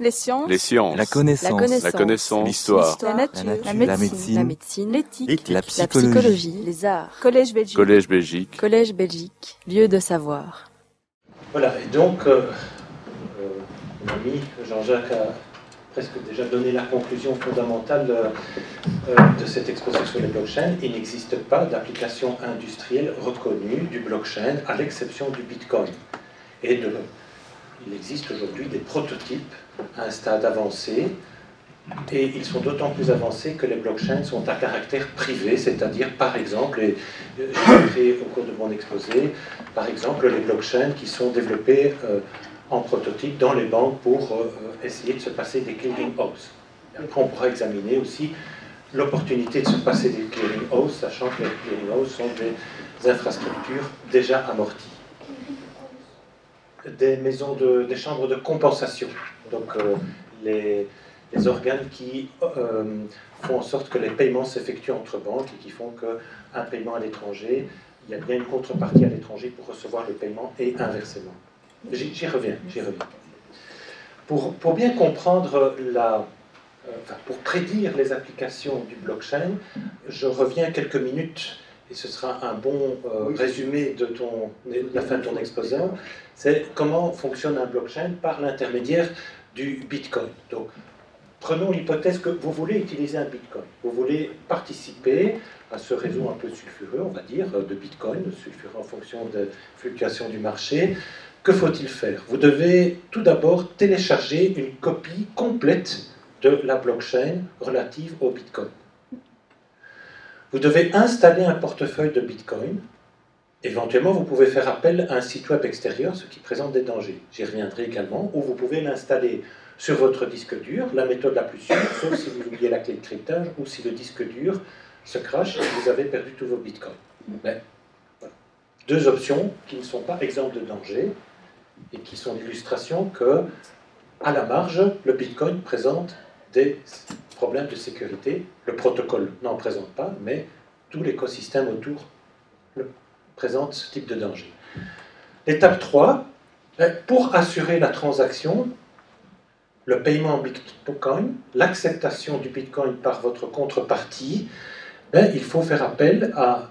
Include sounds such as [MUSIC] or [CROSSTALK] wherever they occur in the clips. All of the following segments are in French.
Les sciences. Les sciences. La connaissance. La connaissance. L'histoire. La nature. La La nature. médecine. La médecine. L'éthique. La La psychologie. Les arts. Collège Belgique. Collège Belgique. Collège Belgique. Lieu de savoir. Voilà, et donc, euh, euh, mon ami Jean-Jacques a presque déjà donné la conclusion fondamentale euh, euh, de cette exposition sur les blockchains. Il n'existe pas d'application industrielle reconnue du blockchain, à l'exception du Bitcoin. Et de, il existe aujourd'hui des prototypes à un stade avancé, et ils sont d'autant plus avancés que les blockchains sont à caractère privé, c'est-à-dire, par exemple, et euh, j'ai au cours de mon exposé, par exemple, les blockchains qui sont développés euh, en prototype dans les banques pour euh, essayer de se passer des clearing houses. Après, on pourra examiner aussi l'opportunité de se passer des clearing houses, sachant que les clearing houses sont des infrastructures déjà amorties. Des maisons de, des chambres de compensation, donc euh, les, les organes qui euh, font en sorte que les paiements s'effectuent entre banques et qui font qu'un paiement à l'étranger, il y a bien une contrepartie à l'étranger pour recevoir le paiement et inversement. J'y reviens, j'y reviens. Pour, pour bien comprendre la, euh, enfin, pour prédire les applications du blockchain, je reviens quelques minutes et ce sera un bon euh, résumé de ton, de la fin de ton exposé. C'est comment fonctionne un blockchain par l'intermédiaire du Bitcoin. Donc, prenons l'hypothèse que vous voulez utiliser un Bitcoin. Vous voulez participer à ce réseau un peu sulfureux, on va dire, de Bitcoin, sulfureux en fonction de fluctuations du marché. Que faut-il faire? Vous devez tout d'abord télécharger une copie complète de la blockchain relative au Bitcoin. Vous devez installer un portefeuille de Bitcoin. Éventuellement, vous pouvez faire appel à un site web extérieur, ce qui présente des dangers. J'y reviendrai également. Ou vous pouvez l'installer sur votre disque dur, la méthode la plus sûre, sauf si vous oubliez la clé de cryptage ou si le disque dur se crache et vous avez perdu tous vos bitcoins. Mais. Deux options qui ne sont pas exemptes de danger et qui sont l'illustration que, à la marge, le bitcoin présente des problèmes de sécurité. Le protocole n'en présente pas, mais tout l'écosystème autour le présente ce type de danger. L'étape 3, pour assurer la transaction, le paiement en Bitcoin, l'acceptation du Bitcoin par votre contrepartie, ben, il faut faire appel à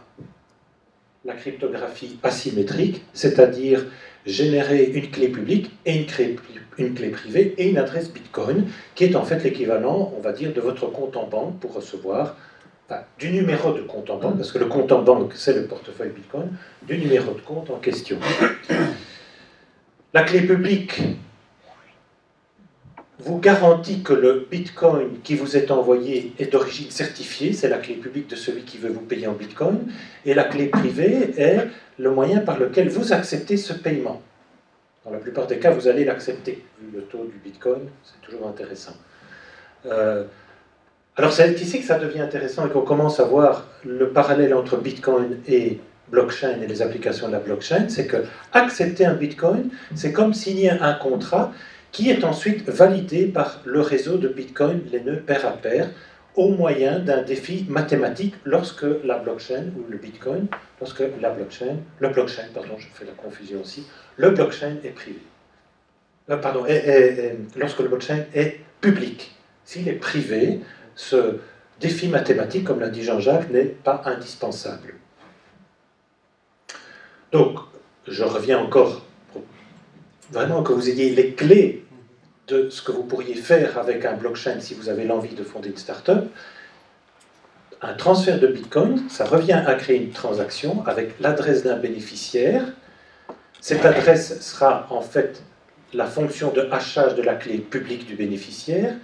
la cryptographie asymétrique, c'est-à-dire générer une clé publique et une clé, une clé privée et une adresse Bitcoin, qui est en fait l'équivalent, on va dire, de votre compte en banque pour recevoir du numéro de compte en banque, parce que le compte en banque, c'est le portefeuille Bitcoin, du numéro de compte en question. [COUGHS] La clé publique vous garantit que le bitcoin qui vous est envoyé est d'origine certifiée, c'est la clé publique de celui qui veut vous payer en bitcoin, et la clé privée est le moyen par lequel vous acceptez ce paiement. Dans la plupart des cas, vous allez l'accepter. Vu le taux du bitcoin, c'est toujours intéressant. Euh, alors c'est ici que ça devient intéressant et qu'on commence à voir le parallèle entre bitcoin et blockchain et les applications de la blockchain, c'est que accepter un bitcoin, c'est comme signer un contrat qui est ensuite validé par le réseau de Bitcoin, les nœuds pair à pair, au moyen d'un défi mathématique lorsque la blockchain ou le Bitcoin, lorsque la blockchain, le blockchain, pardon, je fais la confusion aussi, le blockchain est privé. Euh, pardon, lorsque le blockchain est public. S'il est privé, ce défi mathématique, comme l'a dit Jean-Jacques, n'est pas indispensable. Donc, je reviens encore pour vraiment que vous ayez les clés de ce que vous pourriez faire avec un blockchain si vous avez l'envie de fonder une start-up. Un transfert de Bitcoin, ça revient à créer une transaction avec l'adresse d'un bénéficiaire. Cette adresse sera en fait la fonction de hachage de la clé publique du bénéficiaire,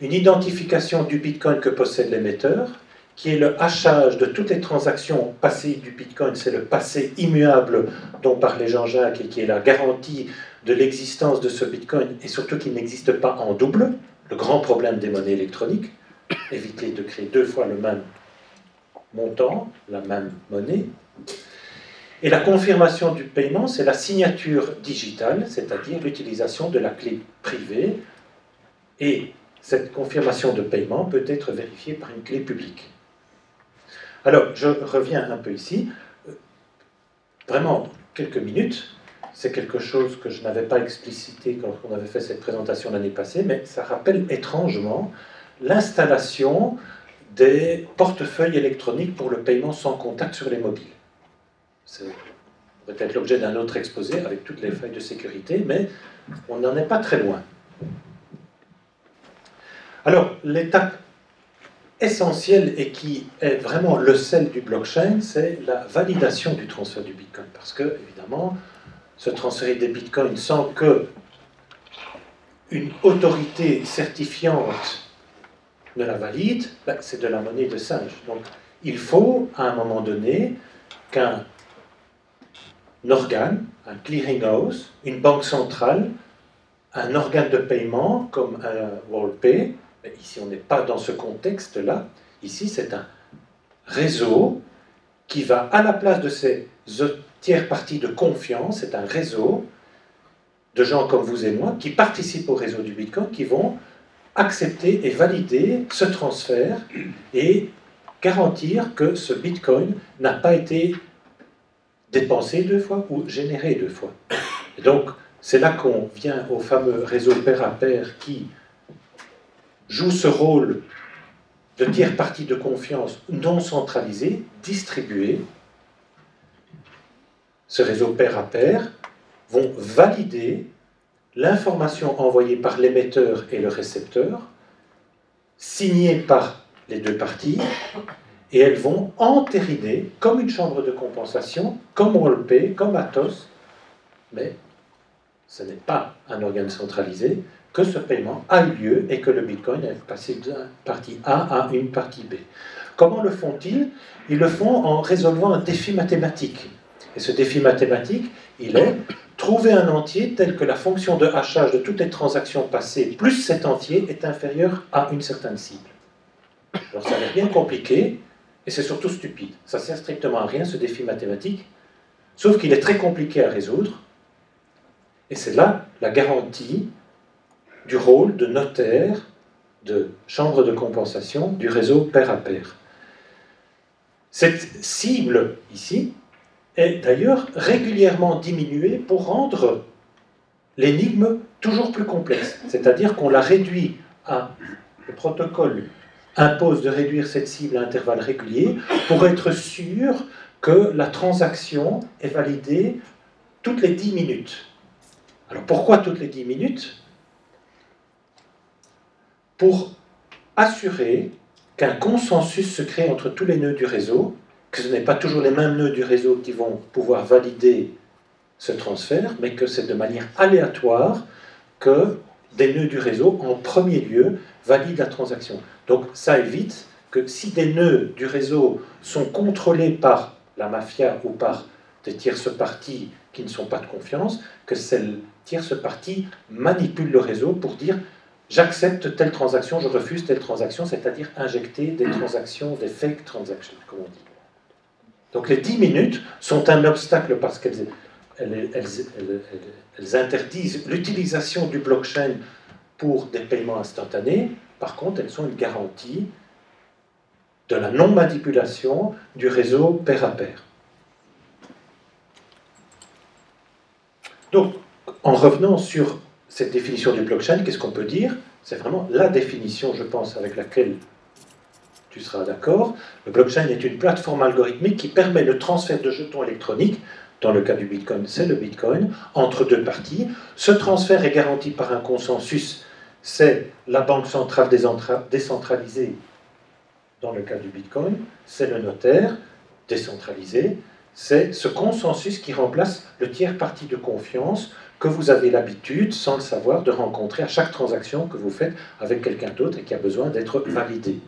une identification du Bitcoin que possède l'émetteur, qui est le hachage de toutes les transactions passées du Bitcoin, c'est le passé immuable dont parlait Jean-Jacques et qui est la garantie de l'existence de ce Bitcoin et surtout qu'il n'existe pas en double, le grand problème des monnaies électroniques, éviter de créer deux fois le même montant, la même monnaie. Et la confirmation du paiement, c'est la signature digitale, c'est-à-dire l'utilisation de la clé privée. Et cette confirmation de paiement peut être vérifiée par une clé publique. Alors, je reviens un peu ici. Vraiment, quelques minutes c'est quelque chose que je n'avais pas explicité quand on avait fait cette présentation l'année passée, mais ça rappelle étrangement l'installation des portefeuilles électroniques pour le paiement sans contact sur les mobiles. C'est peut-être l'objet d'un autre exposé avec toutes les failles de sécurité, mais on n'en est pas très loin. Alors, l'étape essentielle et qui est vraiment le sel du blockchain, c'est la validation du transfert du Bitcoin. Parce que, évidemment, se transférer des bitcoins sans que une autorité certifiante ne la valide, ben, c'est de la monnaie de singe. Donc il faut à un moment donné qu'un organe, un clearinghouse, une banque centrale, un organe de paiement comme un WorldPay, mais ici on n'est pas dans ce contexte-là, ici c'est un réseau qui va à la place de ces tiers partie de confiance, c'est un réseau de gens comme vous et moi qui participent au réseau du Bitcoin, qui vont accepter et valider ce transfert et garantir que ce Bitcoin n'a pas été dépensé deux fois ou généré deux fois. Et donc, c'est là qu'on vient au fameux réseau pair à pair qui joue ce rôle de tiers partie de confiance non centralisé, distribué, ce réseau pair à pair, vont valider l'information envoyée par l'émetteur et le récepteur, signée par les deux parties, et elles vont entériner, comme une chambre de compensation, comme Rollpay, comme Atos, mais ce n'est pas un organe centralisé, que ce paiement a eu lieu et que le Bitcoin est passé d'une partie A à une partie B. Comment le font-ils? Ils le font en résolvant un défi mathématique. Et ce défi mathématique, il est trouver un entier tel que la fonction de hachage de toutes les transactions passées plus cet entier est inférieur à une certaine cible. Alors ça a l'air bien compliqué, et c'est surtout stupide. Ça sert strictement à rien, ce défi mathématique, sauf qu'il est très compliqué à résoudre, et c'est là la garantie du rôle de notaire, de chambre de compensation du réseau pair à pair. Cette cible ici, est d'ailleurs régulièrement diminuée pour rendre l'énigme toujours plus complexe. C'est-à-dire qu'on la réduit à... Le protocole impose de réduire cette cible à intervalles réguliers pour être sûr que la transaction est validée toutes les 10 minutes. Alors pourquoi toutes les 10 minutes? Pour assurer qu'un consensus se crée entre tous les nœuds du réseau que ce n'est pas toujours les mêmes nœuds du réseau qui vont pouvoir valider ce transfert, mais que c'est de manière aléatoire que des nœuds du réseau, en premier lieu, valident la transaction. Donc ça évite que si des nœuds du réseau sont contrôlés par la mafia ou par des tierces parties qui ne sont pas de confiance, que ces tierces parties manipulent le réseau pour dire j'accepte telle transaction, je refuse telle transaction, c'est-à-dire injecter des transactions, des fake transactions, comme on dit. Donc les 10 minutes sont un obstacle parce qu'elles interdisent l'utilisation du blockchain pour des paiements instantanés. Par contre, elles sont une garantie de la non-manipulation du réseau pair à pair. Donc, en revenant sur cette définition du blockchain, qu'est-ce qu'on peut dire? C'est vraiment la définition, je pense, avec laquelle tu seras d'accord, le blockchain est une plateforme algorithmique qui permet le transfert de jetons électroniques, dans le cas du Bitcoin, c'est le Bitcoin, entre deux parties. Ce transfert est garanti par un consensus, c'est la banque centrale décentralisée, dans le cas du Bitcoin, c'est le notaire décentralisé, c'est ce consensus qui remplace le tiers parti de confiance que vous avez l'habitude, sans le savoir, de rencontrer à chaque transaction que vous faites avec quelqu'un d'autre et qui a besoin d'être validé.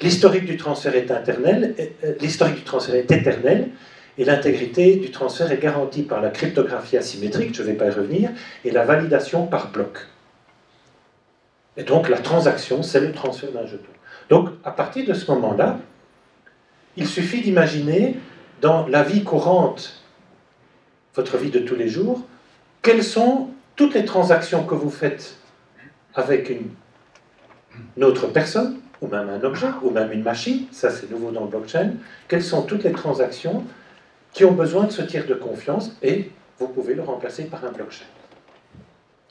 L'historique du transfert est éternel, euh, l'historique du transfert est éternel, et l'intégrité du transfert est garantie par la cryptographie asymétrique, je ne vais pas y revenir, et la validation par bloc. Et donc la transaction, c'est le transfert d'un jeton. Donc à partir de ce moment-là, il suffit d'imaginer dans la vie courante, votre vie de tous les jours, quelles sont toutes les transactions que vous faites avec une autre personne, ou même un objet, ou même une machine, ça c'est nouveau dans le blockchain, quelles sont toutes les transactions qui ont besoin de ce tiers de confiance et vous pouvez le remplacer par un blockchain?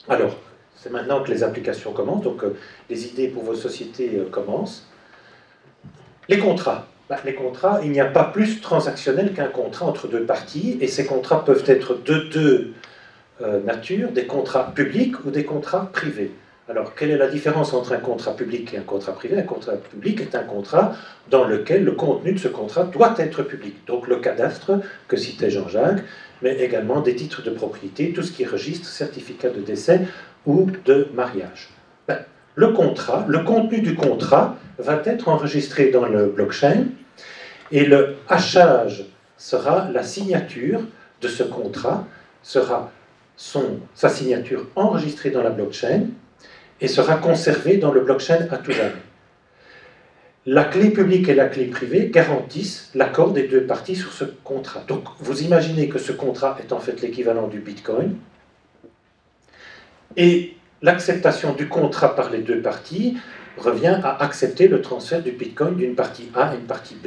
Alors, c'est maintenant que les applications commencent, donc euh, les idées pour vos sociétés euh, commencent. Les contrats. Bah, les contrats, il n'y a pas plus transactionnel qu'un contrat entre deux parties, et ces contrats peuvent être de deux euh, natures, des contrats publics ou des contrats privés. Alors, quelle est la différence entre un contrat public et un contrat privé? Un contrat public est un contrat dans lequel le contenu de ce contrat doit être public. Donc, le cadastre que citait Jean-Jacques, mais également des titres de propriété, tout ce qui registre, certificat de décès ou de mariage. Ben, le contrat, le contenu du contrat va être enregistré dans le blockchain et le hachage sera la signature de ce contrat, sera son, sa signature enregistrée dans la blockchain et sera conservée dans le blockchain à tout jamais. La clé publique et la clé privée garantissent l'accord des deux parties sur ce contrat. Donc vous imaginez que ce contrat est en fait l'équivalent du Bitcoin. Et l'acceptation du contrat par les deux parties revient à accepter le transfert du Bitcoin d'une partie A à une partie B.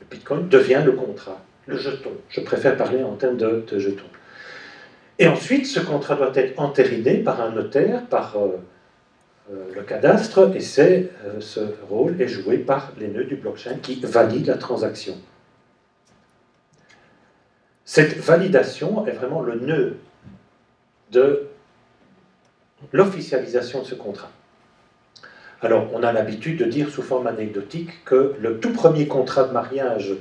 Le Bitcoin devient le contrat, le jeton. Je préfère parler en termes de, de jeton. Et ensuite, ce contrat doit être entériné par un notaire, par euh, euh, le cadastre, et euh, ce rôle est joué par les nœuds du blockchain qui valident la transaction. Cette validation est vraiment le nœud de l'officialisation de ce contrat. Alors, on a l'habitude de dire sous forme anecdotique que le tout premier contrat de mariage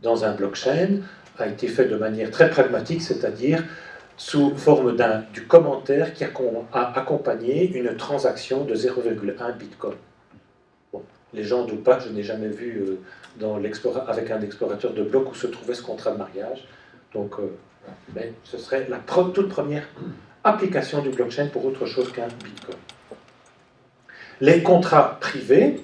dans un blockchain a été fait de manière très pragmatique, c'est-à-dire sous forme du commentaire qui a, accompagné une transaction de 0,1 Bitcoin. Bon, les gens doutent pas, je n'ai jamais vu euh, avec un explorateur de blocs où se trouvait ce contrat de mariage. Donc, euh, mais ce serait la toute première application du blockchain pour autre chose qu'un Bitcoin. Les contrats privés,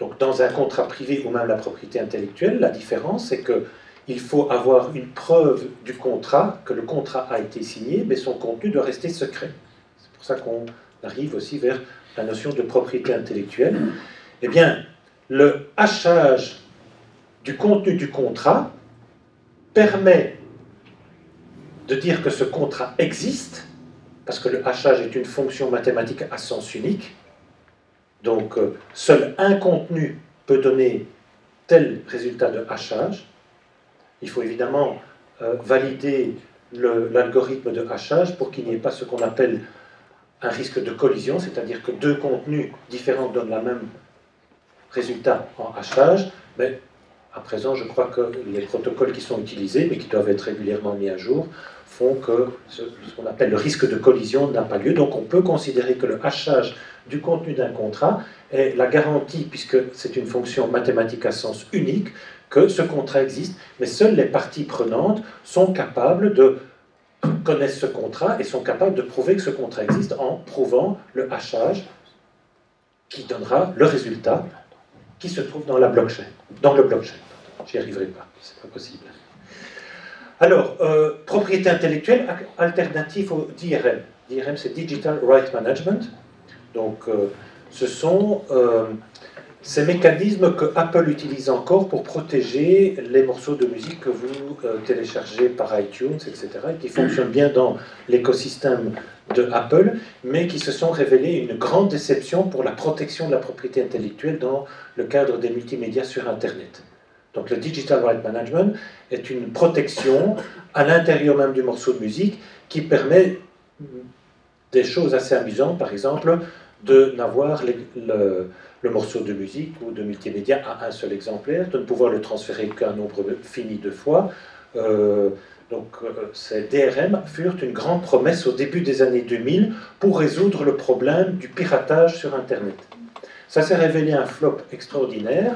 donc dans un contrat privé ou même la propriété intellectuelle, la différence c'est que il faut avoir une preuve du contrat, que le contrat a été signé, mais son contenu doit rester secret. C'est pour ça qu'on arrive aussi vers la notion de propriété intellectuelle. Eh bien, le hachage du contenu du contrat permet de dire que ce contrat existe, parce que le hachage est une fonction mathématique à sens unique. Donc, euh, seul un contenu peut donner tel résultat de hachage. Il faut évidemment euh, valider l'algorithme de hachage pour qu'il n'y ait pas ce qu'on appelle un risque de collision, c'est-à-dire que deux contenus différents donnent le même résultat en hachage, mais à présent, je crois que les protocoles qui sont utilisés, mais qui doivent être régulièrement mis à jour, font que ce, qu'on appelle le risque de collision n'a pas lieu. Donc on peut considérer que le hachage du contenu d'un contrat est la garantie, puisque c'est une fonction mathématique à sens unique, que ce contrat existe, mais seules les parties prenantes sont capables de connaître ce contrat et sont capables de prouver que ce contrat existe en prouvant le hachage qui donnera le résultat qui se trouve dans la blockchain, dans le blockchain. J'y arriverai pas, c'est pas possible. Alors, euh, propriété intellectuelle alternative au DRM. DRM, c'est Digital Right Management. Donc, euh, ce sont euh, ces mécanismes que Apple utilise encore pour protéger les morceaux de musique que vous euh, téléchargez par iTunes, etc., et qui fonctionnent bien dans l'écosystème de Apple, mais qui se sont révélés une grande déception pour la protection de la propriété intellectuelle dans le cadre des multimédias sur Internet. Donc le Digital Right Management est une protection à l'intérieur même du morceau de musique qui permet des choses assez amusantes, par exemple, de n'avoir le le morceau de musique ou de multimédia à un seul exemplaire, de ne pouvoir le transférer qu'un nombre fini de fois. Euh, donc euh, ces DRM furent une grande promesse au début des années 2000 pour résoudre le problème du piratage sur Internet. Ça s'est révélé un flop extraordinaire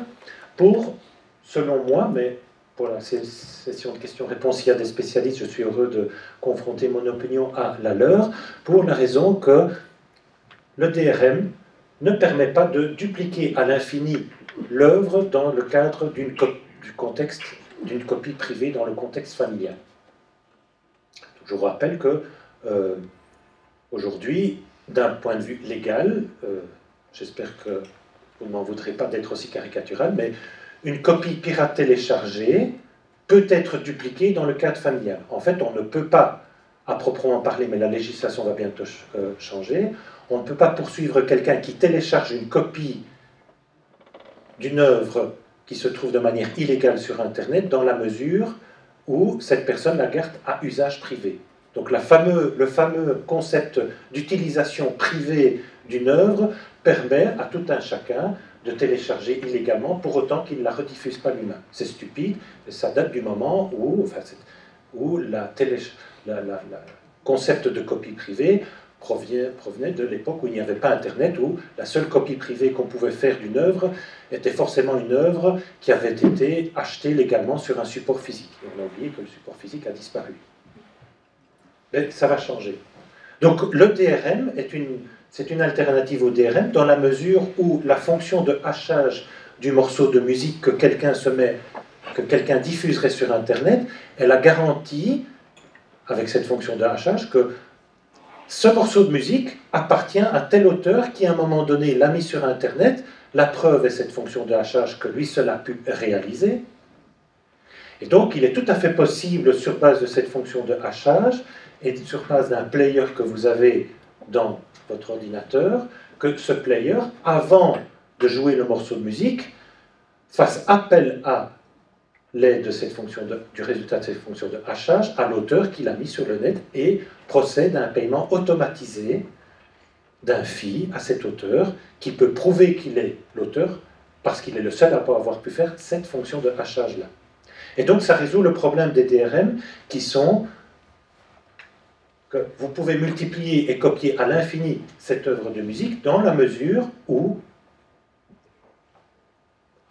pour, selon moi, mais pour la session de questions-réponses, il y a des spécialistes, je suis heureux de confronter mon opinion à la leur, pour la raison que le DRM ne permet pas de dupliquer à l'infini l'œuvre dans le cadre du contexte d'une copie privée dans le contexte familial. Je vous rappelle que euh, aujourd'hui, d'un point de vue légal, euh, j'espère que vous ne m'en voudrez pas d'être aussi caricatural, mais une copie pirate téléchargée peut être dupliqué dans le cadre familial. En fait, on ne peut pas, à proprement parler, mais la législation va bientôt euh, changer, on ne peut pas poursuivre quelqu'un qui télécharge une copie d'une œuvre qui se trouve de manière illégale sur Internet dans la mesure où cette personne la garde à usage privé. Donc le fameux concept d'utilisation privée d'une œuvre permet à tout un chacun de télécharger illégalement pour autant qu'il ne la rediffuse pas lui-même. C'est stupide, ça date du moment où, enfin, la concept de copie privée provenait de l'époque où il n'y avait pas Internet, où la seule copie privée qu'on pouvait faire d'une œuvre était forcément une œuvre qui avait été achetée légalement sur un support physique. on a oublié que le support physique a disparu. Mais ça va changer. Donc le DRM est une, c'est une alternative au DRM dans la mesure où la fonction de hachage du morceau de musique que quelqu'un se met, que quelqu'un diffuserait sur Internet, elle a garanti, avec cette fonction de hachage, que ce morceau de musique appartient à tel auteur qui, à un moment donné, l'a mis sur Internet. La preuve est cette fonction de hachage que lui seul a pu réaliser. Et donc, il est tout à fait possible, sur base de cette fonction de hachage et sur base d'un player que vous avez dans votre ordinateur, que ce player, avant de jouer le morceau de musique, fasse appel à l'aide de cette fonction du résultat de cette fonction de hachage à l'auteur qui l'a mis sur le net et procède à un paiement automatisé d'un fee à cet auteur qui peut prouver qu'il est l'auteur parce qu'il est le seul à avoir pu faire cette fonction de hachage-là. Et donc ça résout le problème des DRM qui sont que vous pouvez multiplier et copier à l'infini cette œuvre de musique dans la mesure où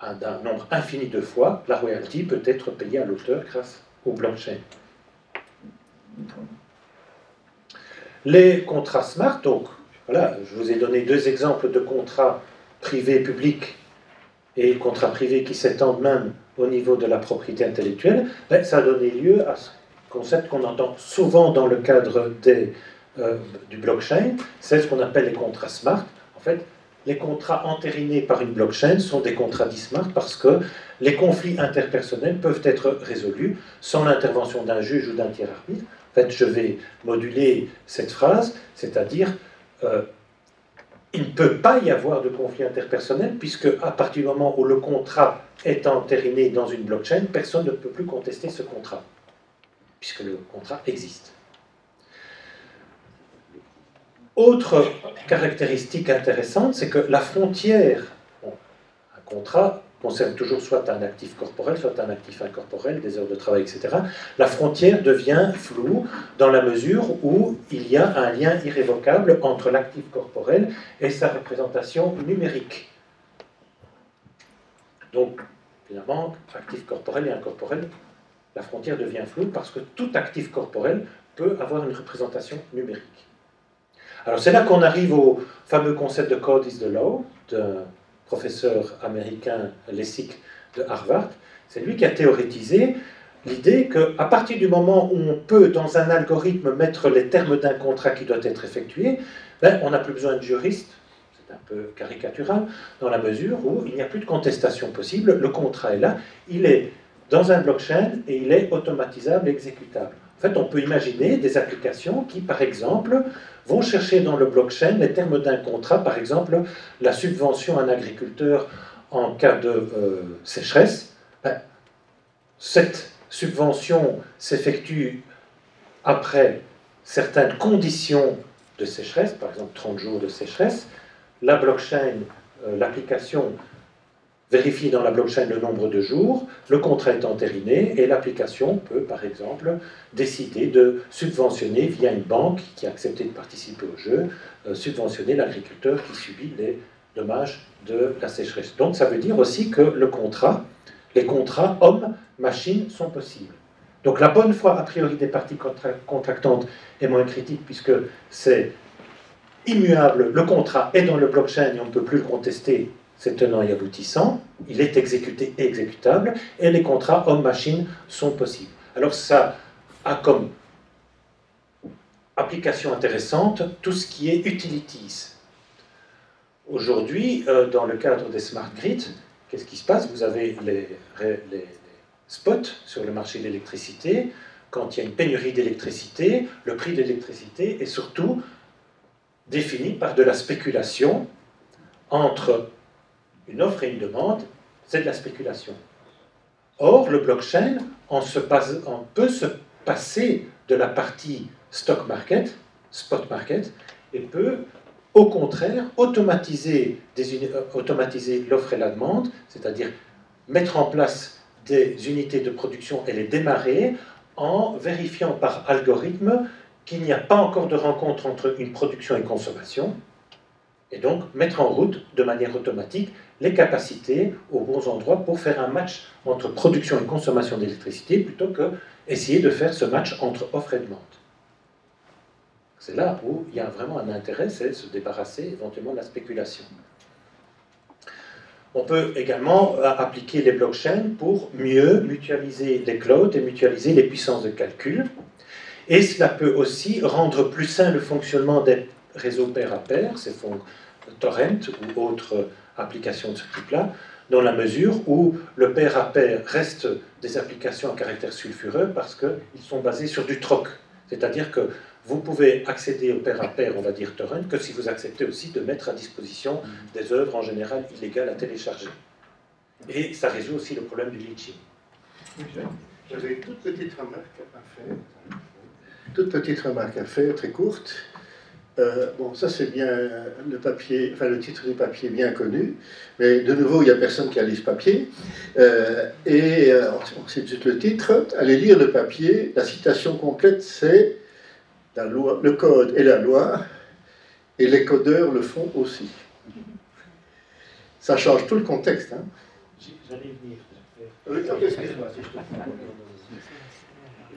d'un nombre infini de fois, la royalty peut être payée à l'auteur grâce au blockchain. Les contrats smart, donc voilà, je vous ai donné deux exemples de contrats privés publics et contrats privés qui s'étendent même au niveau de la propriété intellectuelle, ben, ça a donné lieu à ce concept qu'on entend souvent dans le cadre des, euh, du blockchain, c'est ce qu'on appelle les contrats smart. En fait, les contrats entérinés par une blockchain sont des contrats dismart parce que les conflits interpersonnels peuvent être résolus sans l'intervention d'un juge ou d'un tiers arbitre. En fait, je vais moduler cette phrase, c'est-à-dire euh, il ne peut pas y avoir de conflit interpersonnel puisque à partir du moment où le contrat est entériné dans une blockchain, personne ne peut plus contester ce contrat puisque le contrat existe. Autre caractéristique intéressante, c'est que la frontière, un contrat concerne toujours soit un actif corporel, soit un actif incorporel, des heures de travail, etc. La frontière devient floue dans la mesure où il y a un lien irrévocable entre l'actif corporel et sa représentation numérique. Donc, finalement, actif corporel et incorporel, la frontière devient floue parce que tout actif corporel peut avoir une représentation numérique. Alors c'est là qu'on arrive au fameux concept de code is the law d'un professeur américain Lessig de Harvard. C'est lui qui a théorétisé l'idée qu'à partir du moment où on peut dans un algorithme mettre les termes d'un contrat qui doit être effectué, ben, on n'a plus besoin de juriste, c'est un peu caricatural, dans la mesure où il n'y a plus de contestation possible, le contrat est là, il est dans un blockchain et il est automatisable exécutable. En fait, on peut imaginer des applications qui, par exemple, vont chercher dans le blockchain les termes d'un contrat, par exemple la subvention à un agriculteur en cas de euh, sécheresse. Ben, cette subvention s'effectue après certaines conditions de sécheresse, par exemple 30 jours de sécheresse. La blockchain, euh, l'application vérifier dans la blockchain le nombre de jours, le contrat est entériné et l'application peut, par exemple, décider de subventionner via une banque qui a accepté de participer au jeu, euh, subventionner l'agriculteur qui subit les dommages de la sécheresse. Donc ça veut dire aussi que le contrat, les contrats homme-machine sont possibles. Donc la bonne foi a priori des parties contractantes est moins critique puisque c'est immuable, le contrat est dans le blockchain et on ne peut plus le contester c'est tenant et aboutissant, il est exécuté et exécutable, et les contrats homme-machine sont possibles. Alors ça a comme application intéressante tout ce qui est utilities. Aujourd'hui, euh, dans le cadre des smart grids, qu'est-ce qui se passe? Vous avez les, spot sur le marché de l'électricité. Quand il y a une pénurie d'électricité, le prix de l'électricité est surtout défini par de la spéculation entre une offre et une demande. C'est de la spéculation. Or, le blockchain on, peut se passer de la partie stock market, spot market, et peut au contraire automatiser, euh, automatiser l'offre et la demande, c'est-à-dire mettre en place des unités de production et les démarrer en vérifiant par algorithme qu'il n'y a pas encore de rencontre entre une production et consommation, et donc mettre en route de manière automatique les capacités aux bons endroits pour faire un match entre production et consommation d'électricité plutôt que essayer de faire ce match entre offre et demande. C'est là où il y a vraiment un intérêt, c'est se débarrasser éventuellement de la spéculation. On peut également euh, appliquer les blockchains pour mieux mutualiser les clouds et mutualiser les puissances de calcul. Et cela peut aussi rendre plus sain le fonctionnement des réseaux pair à pair, ces fonds torrent ou autres applications de ce type-là, dans la mesure où le pair à pair reste des applications à caractère sulfureux parce qu'ils sont basés sur du troc. C'est-à-dire que vous pouvez accéder au pair à pair, on va dire torrent, que si vous acceptez aussi de mettre à disposition des œuvres en général illégales à télécharger. Et ça résout aussi le problème du leaching. J'avais une toute petite remarque à faire. Toute petite remarque à faire, très courte. Euh, bon, ça c'est bien le papier, enfin le titre du papier bien connu, mais de nouveau il n'y a personne qui a lu ce papier. Euh, et euh, on sait tout le titre. Allez lire le papier. La citation complète c'est la loi, le code et la loi, et les codeurs le font aussi. Ça change tout le contexte. Hein. J'allais venir.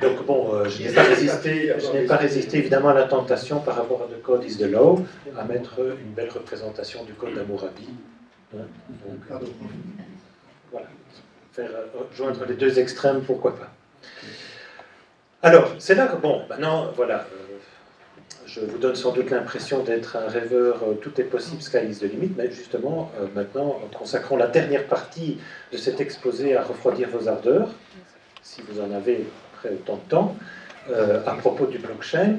Donc bon, euh, je n'ai pas résisté, je n'ai pas résisté évidemment à la tentation par rapport à The Code is the Law, à mettre une belle représentation du Code d'Amourabi. Hein, donc, voilà, faire euh, joindre les deux extrêmes, pourquoi pas. Alors, c'est là que, bon, maintenant, voilà, euh, je vous donne sans doute l'impression d'être un rêveur, tout est possible, sky is the limit, mais justement, maintenant, consacrons la dernière partie de cet exposé à refroidir vos ardeurs, si vous en avez autant de temps, euh, à propos du blockchain.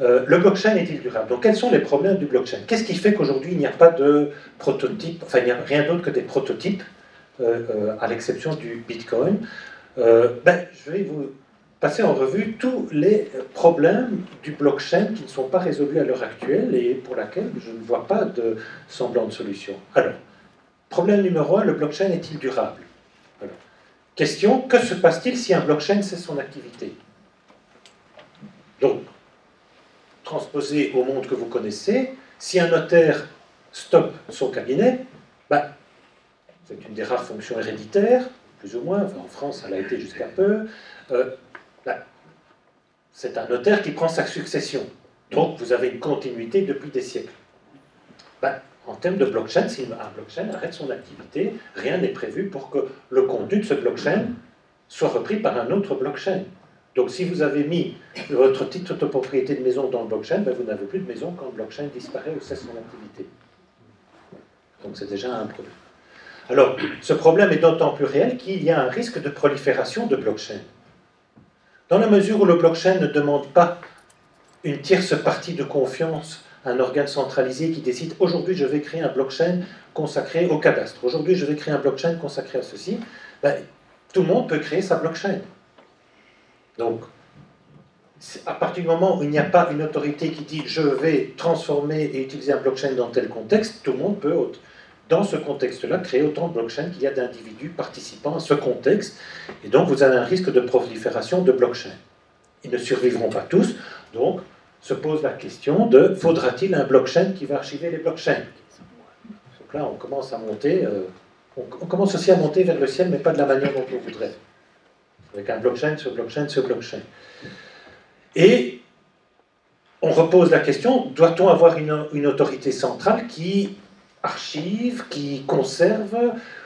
Euh, le blockchain est-il durable? Donc, quels sont les problèmes du blockchain? Qu'est-ce qui fait qu'aujourd'hui, il n'y a pas de prototype, enfin, il n'y a rien d'autre que des prototypes, euh, à l'exception du Bitcoin? Ben, Je vais vous passer en revue tous les problèmes du blockchain qui ne sont pas résolus à l'heure actuelle et pour lesquels je ne vois pas de semblant de solution. Alors, problème numéro un, le blockchain est-il durable? Question, que se passe-t-il si un blockchain cesse son activité? Donc, transposé au monde que vous connaissez, si un notaire stoppe son cabinet, ben, c'est une des rares fonctions héréditaires, plus ou moins, en France ça l'a été jusqu'à peu, euh, ben, c'est un notaire qui prend sa succession. Donc vous avez une continuité depuis des siècles. Ben, en termes de blockchain, si un blockchain arrête son activité, rien n'est prévu pour que le contenu de ce blockchain soit repris par un autre blockchain. Donc si vous avez mis votre titre de propriété de maison dans le blockchain, ben, vous n'avez plus de maison quand le blockchain disparaît ou cesse son activité. Donc c'est déjà un problème. Alors, ce problème est d'autant plus réel qu'il y a un risque de prolifération de blockchain. Dans la mesure où le blockchain ne demande pas une tierce partie de confiance un organe centralisé qui décide aujourd'hui je vais créer un blockchain consacré au cadastre, aujourd'hui je vais créer un blockchain consacré à ceci, ben, tout le monde peut créer sa blockchain. Donc, à partir du moment où il n'y a pas une autorité qui dit je vais transformer et utiliser un blockchain dans tel contexte, tout le monde peut, dans ce contexte-là, créer autant de blockchains qu'il y a d'individus participant à ce contexte. Et donc, vous avez un risque de prolifération de blockchains. Ils ne survivront pas tous, donc se pose la question de faudra-t-il un blockchain qui va archiver les blockchains? Donc là, on commence à monter, euh, on, commence aussi à monter vers le ciel, mais pas de la manière dont on voudrait. Avec un blockchain sur blockchain sur blockchain. Et on repose la question doit-on avoir une, une, autorité centrale qui archive, qui conserve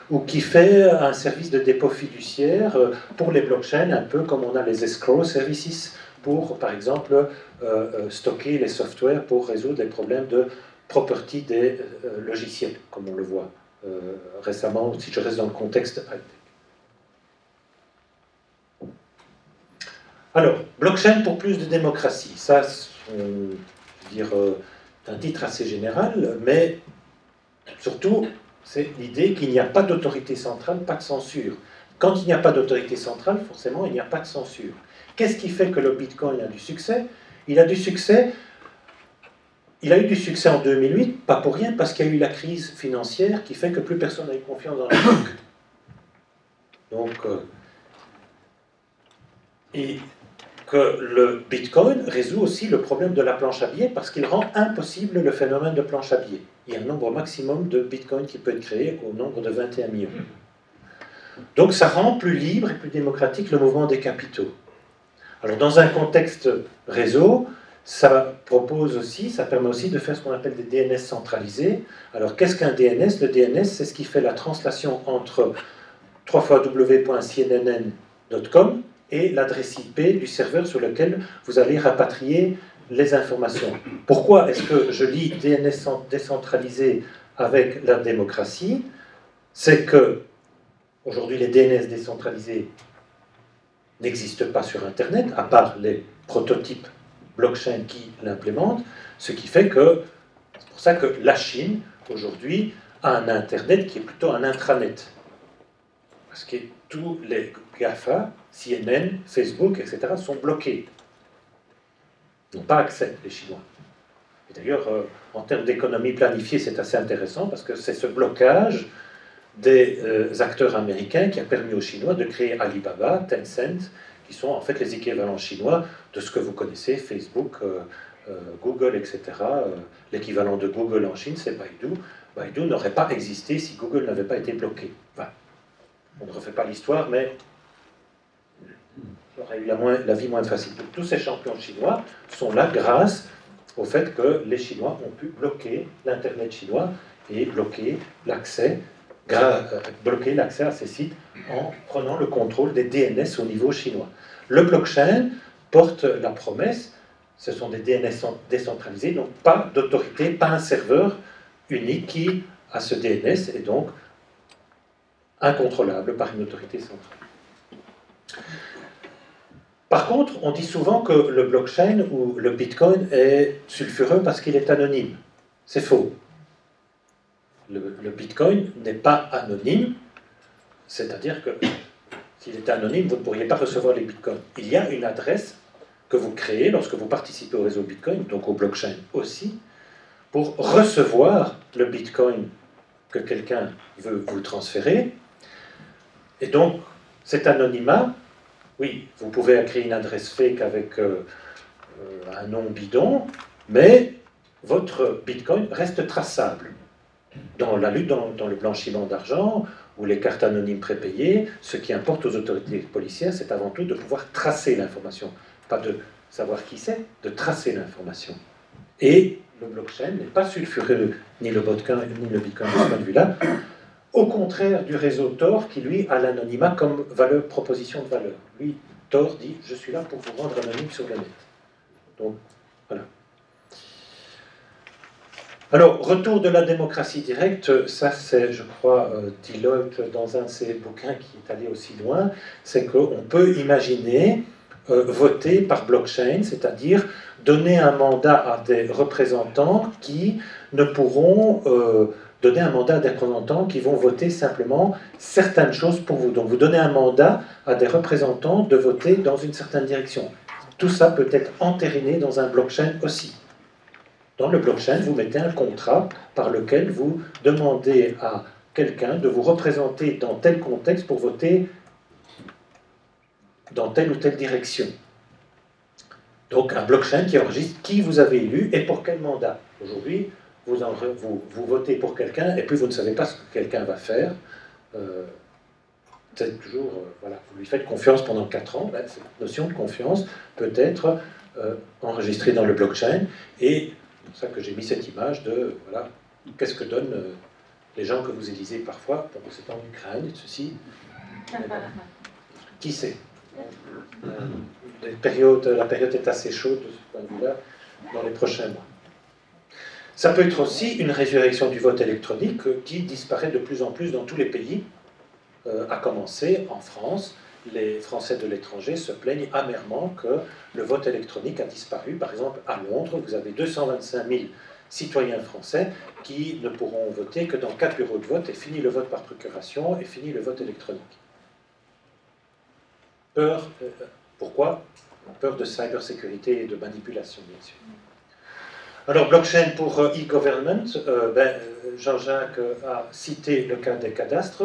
ou qui fait un service de dépôt fiduciaire euh, pour les blockchains, un peu comme on a les escrow services? Pour, par exemple, euh, euh, stocker les softwares pour résoudre les problèmes de property des euh, logiciels, comme on le voit récemment, si je reste dans le contexte. Alors, blockchain pour plus de démocratie. Ça, euh, dire, un titre assez général, mais surtout, c'est l'idée qu'il n'y a pas d'autorité centrale, pas de censure. Quand il n'y a pas d'autorité centrale, forcément, il n'y a pas de censure. Qu'est-ce qui fait que le Bitcoin a du succès? Il a du succès. Il a eu du succès en 2008, pas pour rien, parce qu'il y a eu la crise financière qui fait que plus personne n'a eu confiance dans la banque. Donc, euh, et que le Bitcoin résout aussi le problème de la planche à billets parce qu'il rend impossible le phénomène de planche à billets. Il y a un nombre maximum de Bitcoin qui peut être créé au nombre de 21 millions. Donc ça rend plus libre et plus démocratique le mouvement des capitaux. Alors dans un contexte réseau, ça propose aussi, ça permet aussi de faire ce qu'on appelle des DNS centralisés. Alors qu'est-ce qu'un DNS Le DNS, c'est ce qui fait la translation entre www.cnn.com et l'adresse IP du serveur sur lequel vous allez rapatrier les informations. Pourquoi est-ce que je lis DNS décentralisé avec la démocratie? C'est que aujourd'hui les DNS décentralisés n'existent pas sur Internet, à part les prototypes blockchain qui l'implémentent, ce qui fait que c'est pour ça que la Chine aujourd'hui a un Internet qui est plutôt un intranet. Parce que tous les GAFA CNN, Facebook, etc., sont bloqués. Ils n'ont pas accès, les Chinois. Et d'ailleurs, euh, en termes d'économie planifiée, c'est assez intéressant parce que c'est ce blocage des euh, acteurs américains qui a permis aux Chinois de créer Alibaba, Tencent, qui sont en fait les équivalents chinois de ce que vous connaissez, Facebook, euh, Google, etc. L'équivalent de Google en Chine, c'est Baidu. Baidu n'aurait pas existé si Google n'avait pas été bloqué. On ne refait pas l'histoire, mais aurait eu la, moins, la vie moins facile. tous ces champions chinois sont là grâce au fait que les Chinois ont pu bloquer l'Internet chinois et bloquer l'accès euh, bloquer l'accès à ces sites en prenant le contrôle des DNS au niveau chinois. Le blockchain porte la promesse, ce sont des DNS décentralisés, donc pas d'autorité, pas un serveur unique qui a ce DNS et donc incontrôlable par une autorité centrale. Par contre, on dit souvent que le blockchain ou le bitcoin est sulfureux parce qu'il est anonyme. C'est faux. Le, bitcoin n'est pas anonyme, c'est-à-dire que s'il était anonyme, vous ne pourriez pas recevoir les bitcoins. Il y a une adresse que vous créez lorsque vous participez au réseau bitcoin, donc au blockchain aussi, pour recevoir le bitcoin que quelqu'un veut vous transférer. Et donc, cet anonymat, oui, vous pouvez créer une adresse fake avec euh, euh, un nom bidon, mais votre Bitcoin reste traçable. Dans la lutte dans, le blanchiment d'argent ou les cartes anonymes prépayées, ce qui importe aux autorités policières, c'est avant tout de pouvoir tracer l'information. Pas de savoir qui c'est, de tracer l'information. Et le blockchain n'est pas sulfureux, ni le Bitcoin, ni le Bitcoin de ce point de vue-là, au contraire du réseau Tor qui, lui, a l'anonymat comme proposition de valeur. Lui, Tor dit Je suis là pour vous rendre anonyme sur le net. Donc, voilà. Alors, retour de la démocratie directe, ça c'est, je crois, euh, Deloitte dans un de ses bouquins qui est allé aussi loin, c'est qu'on peut imaginer euh, voter par blockchain, c'est-à-dire donner un mandat à des représentants qui ne pourront euh, donner un mandat à des représentants qui vont voter simplement certaines choses pour vous. Donc vous donnez un mandat à des représentants de voter dans une certaine direction. Tout ça peut être entériné dans un blockchain aussi. Dans le blockchain, vous mettez un contrat par lequel vous demandez à quelqu'un de vous représenter dans tel contexte pour voter dans telle ou telle direction. Donc un blockchain qui enregistre qui vous avez élu et pour quel mandat. Aujourd'hui, vous, votez pour quelqu'un et puis vous ne savez pas ce que quelqu'un va faire. Euh, toujours, euh, voilà, vous lui faites confiance pendant 4 ans. Ben, cette notion de confiance peut être euh, enregistrée dans le blockchain et c'est pour ça que j'ai mis cette image de voilà, qu'est-ce que donnent euh, les gens que vous élisez parfois, pour c'est en Ukraine, ceci. Qui sait? La période, la période est assez chaude de ce point de vue-là dans les prochains mois. Ça peut être aussi une résurrection du vote électronique qui disparaît de plus en plus dans tous les pays, euh, à commencer en France. Les Français de l'étranger se plaignent amèrement que le vote électronique a disparu. Par exemple, à Londres, vous avez 225 000 citoyens français qui ne pourront voter que dans quatre bureaux de vote et fini le vote par procuration et fini le vote électronique. Peur, euh, pourquoi? Peur de cybersécurité et de manipulation, bien sûr. Alors, blockchain pour euh, e-government, euh, ben, Jean-Jacques a cité le cas des cadastres,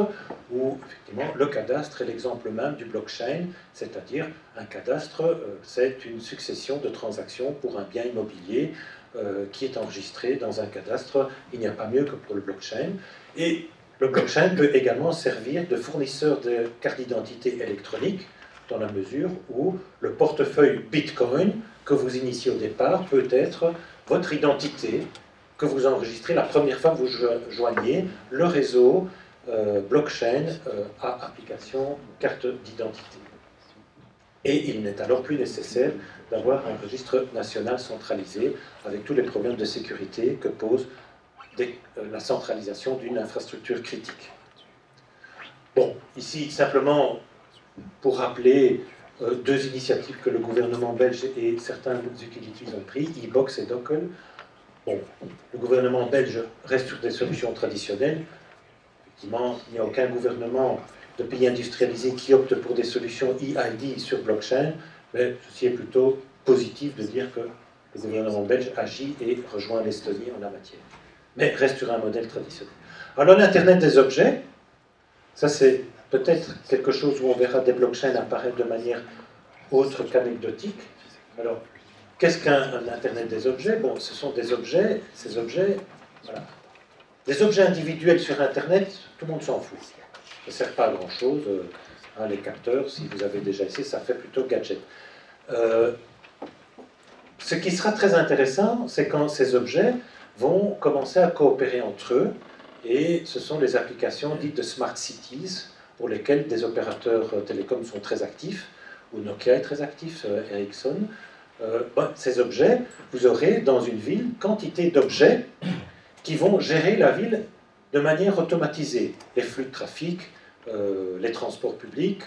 où effectivement le cadastre est l'exemple même du blockchain, c'est-à-dire un cadastre, c'est une succession de transactions pour un bien immobilier euh, qui est enregistré dans un cadastre. Il n'y a pas mieux que pour le blockchain. Et le blockchain peut également servir de fournisseur de cartes d'identité électronique dans la mesure où le portefeuille Bitcoin que vous initiez au départ peut être votre identité que vous enregistrez la première fois que vous joignez le réseau euh, blockchain euh, à application carte d'identité. Et il n'est alors plus nécessaire d'avoir un registre national centralisé avec tous les problèmes de sécurité que pose euh, la centralisation d'une infrastructure critique. Bon, ici simplement pour rappeler euh, deux initiatives que le gouvernement belge et certains utilities ont pris, e-box et Dockle. Bon, le gouvernement belge reste sur des solutions traditionnelles. Effectivement, il n'y a aucun gouvernement de pays industrialisés qui optent pour des solutions EID sur blockchain, mais ceci est plutôt positif de dire que le gouvernement belge agit et rejoint l'Estonie en la matière. Mais reste sur un modèle traditionnel. Alors l'Internet des objets, ça c'est peut-être quelque chose où on verra des blockchains apparaître de manière autre qu'anecdotique. Alors, qu'est-ce qu'un Internet des objets? Bon, ce sont des objets, ces objets, voilà. Des objets individuels sur Internet, tout le monde s'en fout. Ça ne sert pas à grand-chose. Euh, hein, les capteurs, si vous avez déjà essayé, ça fait plutôt gadget. Euh, ce qui sera très intéressant, c'est quand ces objets vont commencer à coopérer entre eux, et ce sont les applications dites de smart cities, pour lesquelles des opérateurs euh, télécoms sont très actifs, ou Nokia est très actif, euh, Ericsson. Euh, ces objets, vous aurez dans une ville quantité d'objets qui vont gérer la ville de manière automatisée. Les flux de trafic, les transports publics,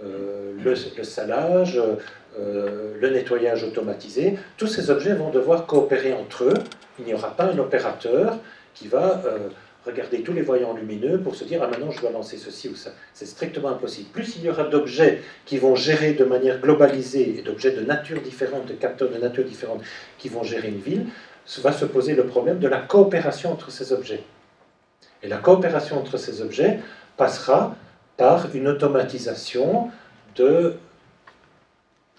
le, salage, le nettoyage automatisé, tous ces objets vont devoir coopérer entre eux. Il n'y aura pas un opérateur qui va regarder tous les voyants lumineux pour se dire ah maintenant je dois lancer ceci ou ça. C'est strictement impossible. Plus il y aura d'objets qui vont gérer de manière globalisée et d'objets de nature différente, de capteurs de nature différente qui vont gérer une ville, va se poser le problème de la coopération entre ces objets. Et la coopération entre ces objets passera par une automatisation de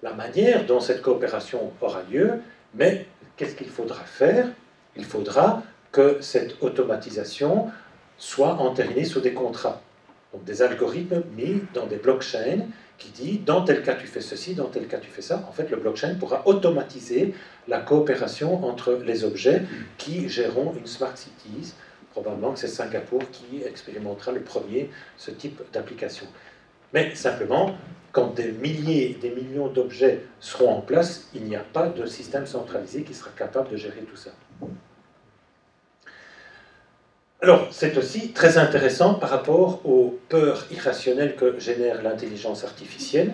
la manière dont cette coopération aura lieu, mais qu'est-ce qu'il faudra faire? Il faudra que cette automatisation soit entérinée sous des contrats. Donc des algorithmes mis dans des blockchains qui dit dans tel cas tu fais ceci, dans tel cas tu fais ça. En fait, le blockchain pourra automatiser la coopération entre les objets qui géreront une smart cities. Probablement que c'est Singapour qui expérimentera le premier ce type d'application. Mais simplement, quand des milliers, des millions d'objets seront en place, il n'y a pas de système centralisé qui sera capable de gérer tout ça. Alors, c'est aussi très intéressant par rapport aux peurs irrationnelles que génère l'intelligence artificielle.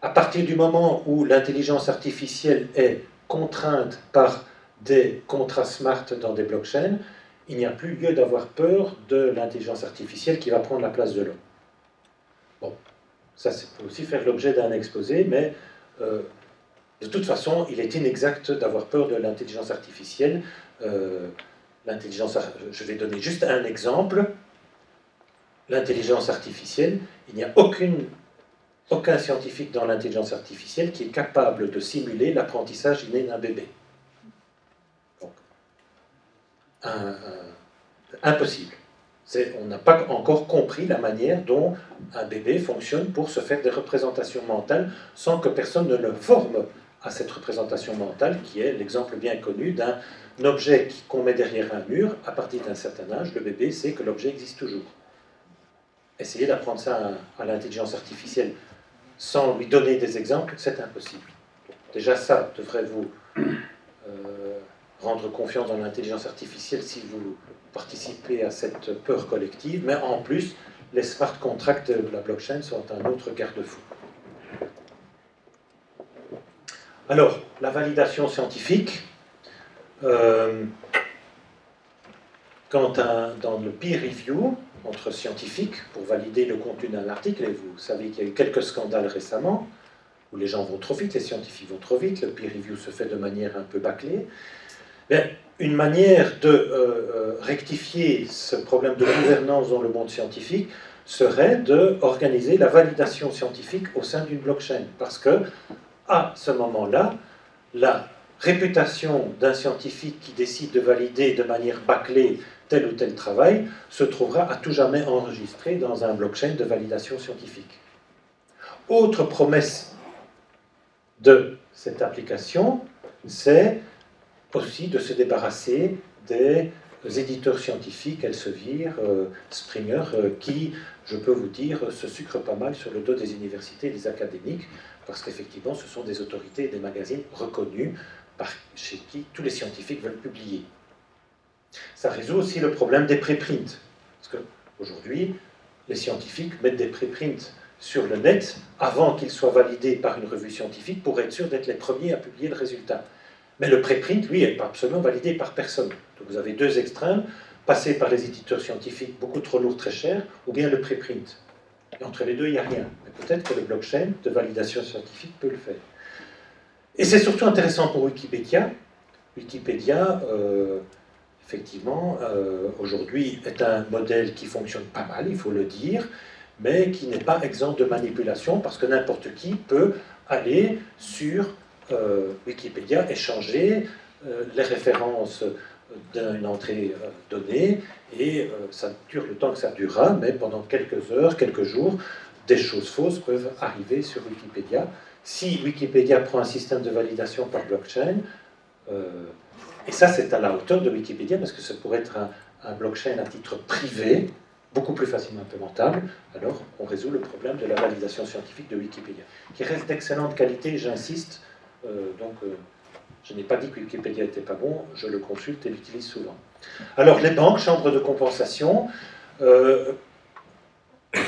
À partir du moment où l'intelligence artificielle est contrainte par des contrats smart dans des blockchains, il n'y a plus lieu d'avoir peur de l'intelligence artificielle qui va prendre la place de l'homme. Bon, ça, peut aussi faire l'objet d'un exposé, mais euh, de toute façon, il est inexact d'avoir peur de l'intelligence artificielle. Euh, l'intelligence, je vais donner juste un exemple. L'intelligence artificielle, il n'y a aucun scientifique dans l'intelligence artificielle qui est capable de simuler l'apprentissage inné d'un bébé. Donc, impossible on n'a pas encore compris la manière dont un bébé fonctionne pour se faire des représentations mentales sans que personne ne le forme à cette représentation mentale, qui est l'exemple bien connu d'un objet qu'on met derrière un mur. À partir d'un certain âge, le bébé sait que l'objet existe toujours. Essayez d'apprendre ça à, l'intelligence artificielle sans lui donner des exemples, c'est impossible. Déjà ça devrait vous euh, rendre confiance dans l'intelligence artificielle si vous participer à cette peur collective, mais en plus, les smart contracts de la blockchain sont un autre garde-fou. Alors, la validation scientifique, euh, quand dans le peer review entre scientifiques pour valider le contenu d'un article, et vous savez qu'il y a eu quelques scandales récemment, où les gens vont trop vite, les scientifiques vont trop vite, le peer review se fait de manière un peu bâclée, une manière de euh, euh, rectifier ce problème de gouvernance dans le monde scientifique serait d'organiser la validation scientifique au sein d'une blockchain. Parce que, à ce moment-là, la réputation d'un scientifique qui décide de valider de manière bâclée tel ou tel travail se trouvera à tout jamais enregistré dans un blockchain de validation scientifique. Autre promesse de cette application, c'est aussi de se débarrasser des éditeurs scientifiques, Elsevier, euh, Springer, euh, qui, je peux vous dire, se sucrent pas mal sur le dos des universités et des académiques, parce qu'effectivement, ce sont des autorités et des magazines reconnus chez qui tous les scientifiques veulent publier. Ça résout aussi le problème des préprints, parce qu'aujourd'hui, les scientifiques mettent des préprints sur le net avant qu'ils soient validés par une revue scientifique pour être sûr d'être les premiers à publier le résultat. Mais le préprint, lui, n'est pas absolument validé par personne. Donc vous avez deux extrêmes, passer par les éditeurs scientifiques beaucoup trop lourd, très cher, ou bien le préprint. Et entre les deux, il n'y a rien. Mais peut-être que le blockchain de validation scientifique peut le faire. Et c'est surtout intéressant pour Wikipédia. Wikipédia, euh, effectivement, euh, aujourd'hui, est un modèle qui fonctionne pas mal, il faut le dire, mais qui n'est pas exempt de manipulation parce que n'importe qui peut aller sur euh, Wikipédia échanger euh, les références d'une entrée euh, donnée, et ça dure le temps que ça durera, mais pendant quelques heures, quelques jours, des choses fausses peuvent arriver sur Wikipédia. Si Wikipédia prend un système de validation par blockchain, et ça c'est à la hauteur de Wikipédia, parce que ça pourrait être un, blockchain à titre privé, beaucoup plus facilement implémentable, alors on résout le problème de la validation scientifique de Wikipédia, qui reste d'excellente qualité, j'insiste, euh, donc, euh, je n'ai pas dit que Wikipédia n'était pas bon, je le consulte et l'utilise souvent. Alors, les banques, chambres de compensation, euh, [COUGHS]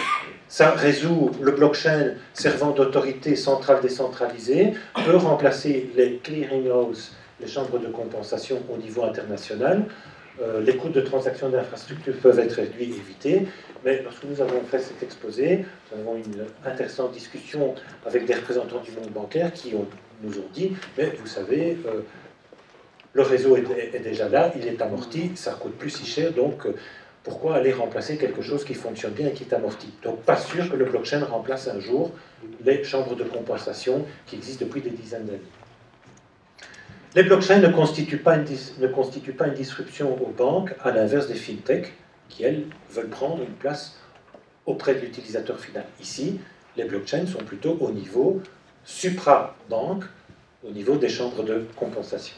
ça résout le blockchain servant d'autorité centrale décentralisée, peut remplacer les clearinghouses, les chambres de compensation au niveau international. les coûts de transaction d'infrastructure peuvent être réduits et évités, mais lorsque nous avons fait cet exposé, nous avons une intéressante discussion avec des représentants du monde bancaire qui ont nous ont dit, mais vous savez, euh, le réseau est, déjà là, il est amorti, ça coûte plus si cher, donc euh, pourquoi aller remplacer quelque chose qui fonctionne bien et qui est amorti? Donc pas sûr que le blockchain remplace un jour les chambres de compensation qui existent depuis des dizaines d'années. Les blockchains ne constituent, pas une, ne constituent pas une disruption aux banques, à l'inverse des fintech, qui, elles, veulent prendre une place auprès de l'utilisateur final. Ici, les blockchains sont plutôt au niveau supra-banque au niveau des chambres de compensation.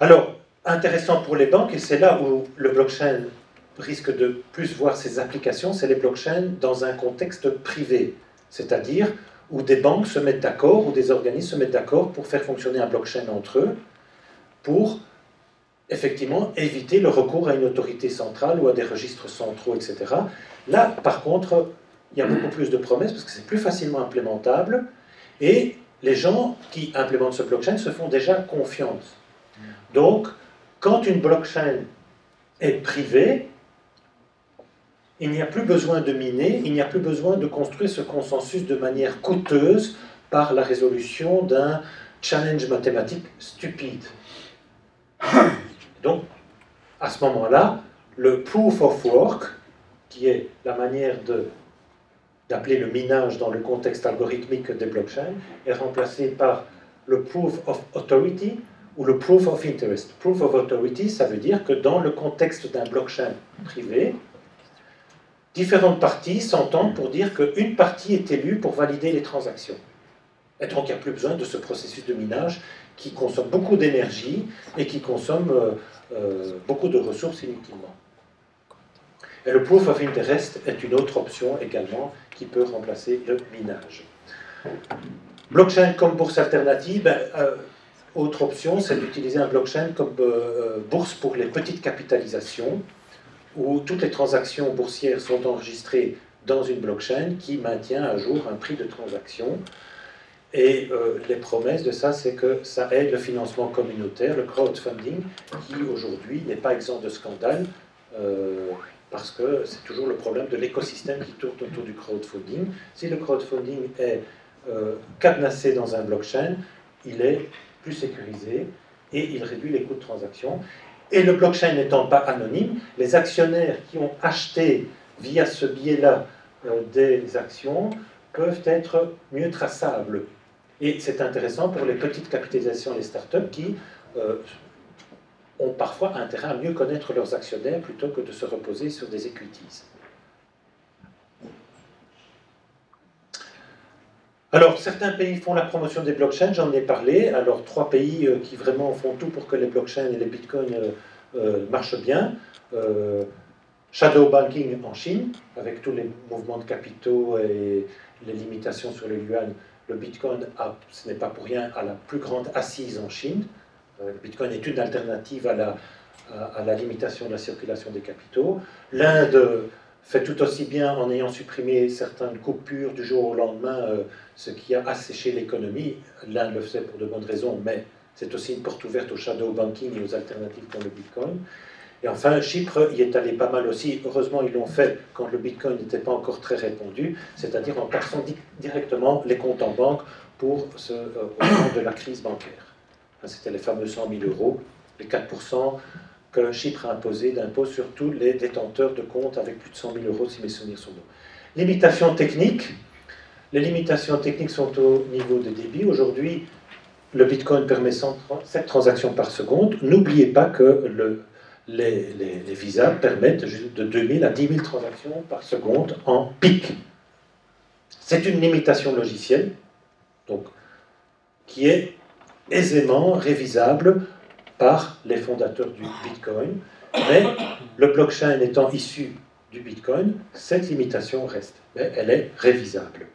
Alors, intéressant pour les banques, et c'est là où le blockchain risque de plus voir ses applications, c'est les blockchains dans un contexte privé, c'est-à-dire où des banques se mettent d'accord, ou des organismes se mettent d'accord pour faire fonctionner un blockchain entre eux, pour effectivement éviter le recours à une autorité centrale ou à des registres centraux, etc. Là, par contre, il y a beaucoup plus de promesses parce que c'est plus facilement implémentable et les gens qui implémentent ce blockchain se font déjà confiance. Donc, quand une blockchain est privée, il n'y a plus besoin de miner, il n'y a plus besoin de construire ce consensus de manière coûteuse par la résolution d'un challenge mathématique stupide. Donc, à ce moment-là, le proof of work, qui est la manière de d'appeler le minage dans le contexte algorithmique des blockchains, est remplacé par le proof of authority ou le proof of interest. Proof of authority, ça veut dire que dans le contexte d'un blockchain privé, différentes parties s'entendent pour dire qu'une partie est élue pour valider les transactions. Et donc il n'y a plus besoin de ce processus de minage qui consomme beaucoup d'énergie et qui consomme euh, euh, beaucoup de ressources inutilement. Et le proof of interest est une autre option également qui peut remplacer le minage. Blockchain comme bourse alternative, ben, euh, autre option, c'est d'utiliser un blockchain comme euh, bourse pour les petites capitalisations. où toutes les transactions boursières sont enregistrées dans une blockchain qui maintient à jour un prix de transaction. Et euh, les promesses de ça, c'est que ça aide le financement communautaire, le crowdfunding, qui aujourd'hui n'est pas exempt de scandale, euh, parce que c'est toujours le problème de l'écosystème qui tourne autour du crowdfunding. Si le crowdfunding est euh, cadenassé dans un blockchain, il est plus sécurisé et il réduit les coûts de transaction. Et le blockchain n'étant pas anonyme, les actionnaires qui ont acheté via ce biais-là euh, des actions peuvent être mieux traçables. Et c'est intéressant pour les petites capitalisations, les startups qui euh, ont parfois intérêt à mieux connaître leurs actionnaires plutôt que de se reposer sur des equities. Alors, certains pays font la promotion des blockchains, j'en ai parlé. Alors, trois pays euh, qui vraiment font tout pour que les blockchains et les bitcoins euh, euh, marchent bien. shadow banking en Chine, avec tous les mouvements de capitaux et les limitations sur le yuan. Le bitcoin, ce n'est pas pour rien, a la plus grande assise en Chine. Le bitcoin est une alternative à la, limitation de la circulation des capitaux. L'Inde fait tout aussi bien en ayant supprimé certaines coupures du jour au lendemain, euh, ce qui a asséché l'économie. L'un le faisait pour de bonnes raisons, mais c'est aussi une porte ouverte au shadow banking et aux alternatives comme le Bitcoin. Et enfin, Chypre y est allé pas mal aussi. Heureusement, ils l'ont fait quand le Bitcoin n'était pas encore très répandu, c'est-à-dire en passant directement les comptes en banque pour ce, euh, au moment de la crise bancaire. C'était les fameux 100 000 euros, les 4% que Chypre a imposé d'impôt sur tous les détenteurs de comptes avec plus de 100 000 euros, si mes souvenirs sont bons. Limitations techniques. Les limitations techniques sont au niveau de débit. Aujourd'hui, le Bitcoin permet 7 transactions par seconde. N'oubliez pas que le, les, visas permettent de 2000 à 10 000 transactions par seconde en pic. C'est une limitation logicielle, donc, qui est aisément révisable par les fondateurs du Bitcoin. Mais le blockchain étant issu du Bitcoin, cette limitation reste, mais elle est révisable.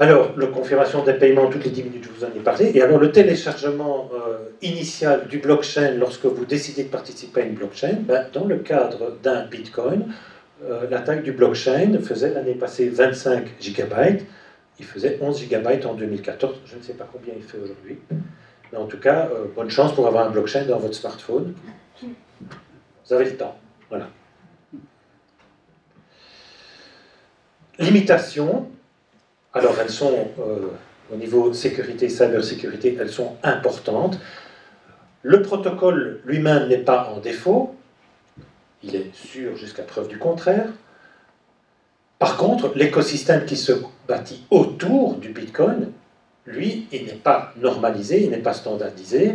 Alors, la confirmation des paiements toutes les 10 minutes, je vous en ai parlé. Et alors, le téléchargement euh, initial du blockchain lorsque vous décidez de participer à une blockchain, ben, dans le cadre d'un Bitcoin, euh, la du blockchain faisait l'année passée 25 gigabytes. Il faisait 11 gigabytes en 2014. Je ne sais pas combien il fait aujourd'hui. Mais en tout cas, euh, bonne chance pour avoir un blockchain dans votre smartphone. Vous avez le temps. Voilà. Limitations. Alors, elles sont, euh, au niveau sécurité, cybersécurité, elles sont importantes. Le protocole lui-même n'est pas en défaut. Il est sûr jusqu'à preuve du contraire. Par contre, l'écosystème qui se bâtit autour du Bitcoin lui, il n'est pas normalisé, il n'est pas standardisé.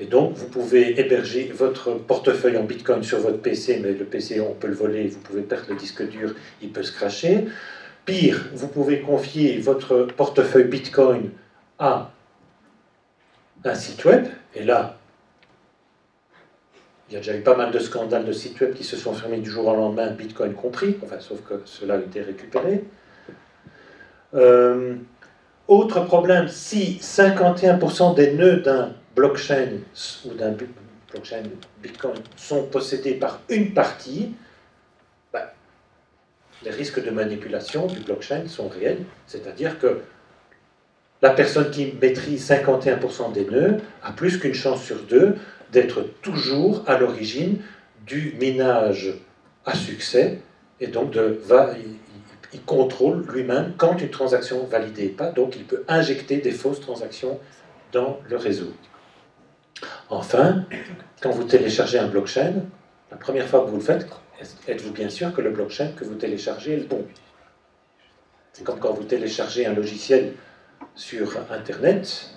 Et donc, vous pouvez héberger votre portefeuille en Bitcoin sur votre PC, mais le PC, on peut le voler, vous pouvez perdre le disque dur, il peut se cracher. Pire, vous pouvez confier votre portefeuille Bitcoin à un site web, et là, il y a déjà eu pas mal de scandales de sites web qui se sont fermés du jour au lendemain, Bitcoin compris, enfin, sauf que cela a été récupéré. Euh, autre problème, si 51% des nœuds d'un blockchain ou d'un blockchain Bitcoin sont possédés par une partie, ben, les risques de manipulation du blockchain sont réels. C'est-à-dire que la personne qui maîtrise 51% des nœuds a plus qu'une chance sur deux d'être toujours à l'origine du minage à succès et donc il contrôle lui-même quand une transaction validée pas, donc il peut injecter des fausses transactions dans le réseau. Enfin, quand vous téléchargez un blockchain, la première fois que vous le faites, êtes-vous bien sûr que le blockchain que vous téléchargez est le bon? C'est comme quand vous téléchargez un logiciel sur Internet,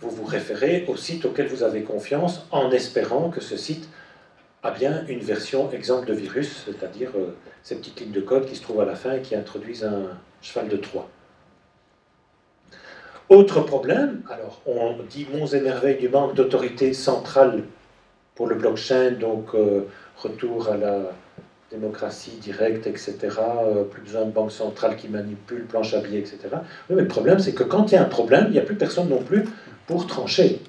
vous vous référez au site auquel vous avez confiance en espérant que ce site a bien une version exemple de virus, c'est-à-dire euh, ces petites lignes de code qui se trouvent à la fin et qui introduisent un cheval de Troie. Autre problème, alors on dit monts et merveilles du manque d'autorité centrale pour le blockchain, donc euh, retour à la démocratie directe, etc., euh, plus besoin de banque centrale qui manipule, planche à billets, etc. mais le problème, c'est que quand il y a un problème, il n'y a plus personne non plus pour trancher.